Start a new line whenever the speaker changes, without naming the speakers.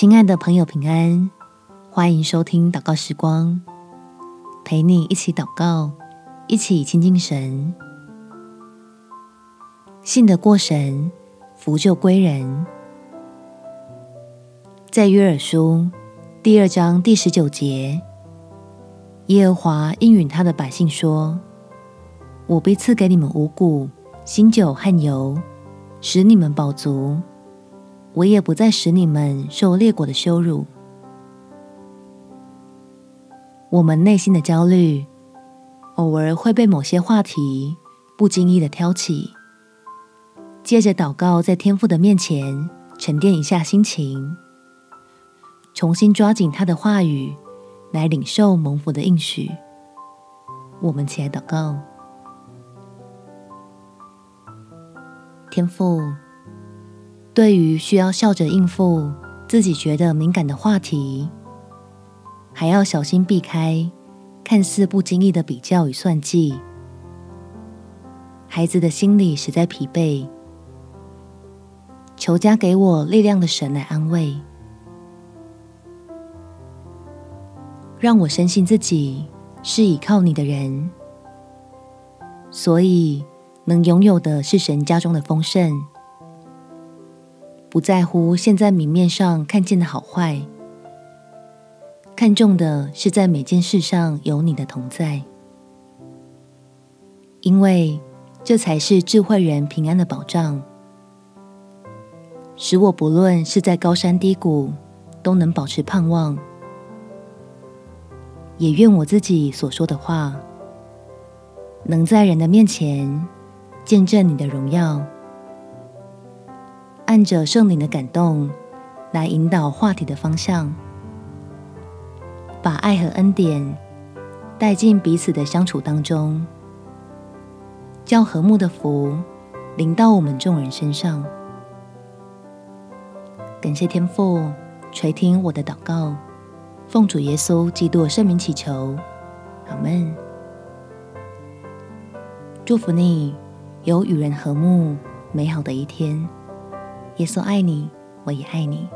亲爱的朋友，平安！欢迎收听祷告时光，陪你一起祷告，一起亲近神。信得过神，福就归人。在约珥书第二章第十九节，耶和华应允他的百姓说：“我必赐给你们五谷、新酒和油，使你们饱足。我也不再使你们受列国的羞辱。”我们内心的焦虑，偶尔会被某些话题不经意的挑起。借着祷告，在天父的面前沉淀一下心情，重新抓紧他的话语，来领受蒙福的应许。我们起来祷告，天父，对于需要笑着应付自己觉得敏感的话题。还要小心避开看似不经意的比较与算计，孩子的心里实在疲惫，求加给我力量的神来安慰，让我深信自己是倚靠你的人，所以能拥有的是神家中的丰盛，不在乎现在明面上看见的好坏。看重的是在每件事上有你的同在，因为这才是智慧人平安的保障，使我不论是在高山低谷都能保持盼望。也愿我自己所说的话，能在人的面前见证你的荣耀，按着圣灵的感动来引导话题的方向。把爱和恩典带进彼此的相处当中，叫和睦的福临到我们众人身上。感谢天父垂听我的祷告，奉主耶稣基督圣名祈求，阿门。祝福你有与人和睦美好的一天。耶稣爱你，我也爱你。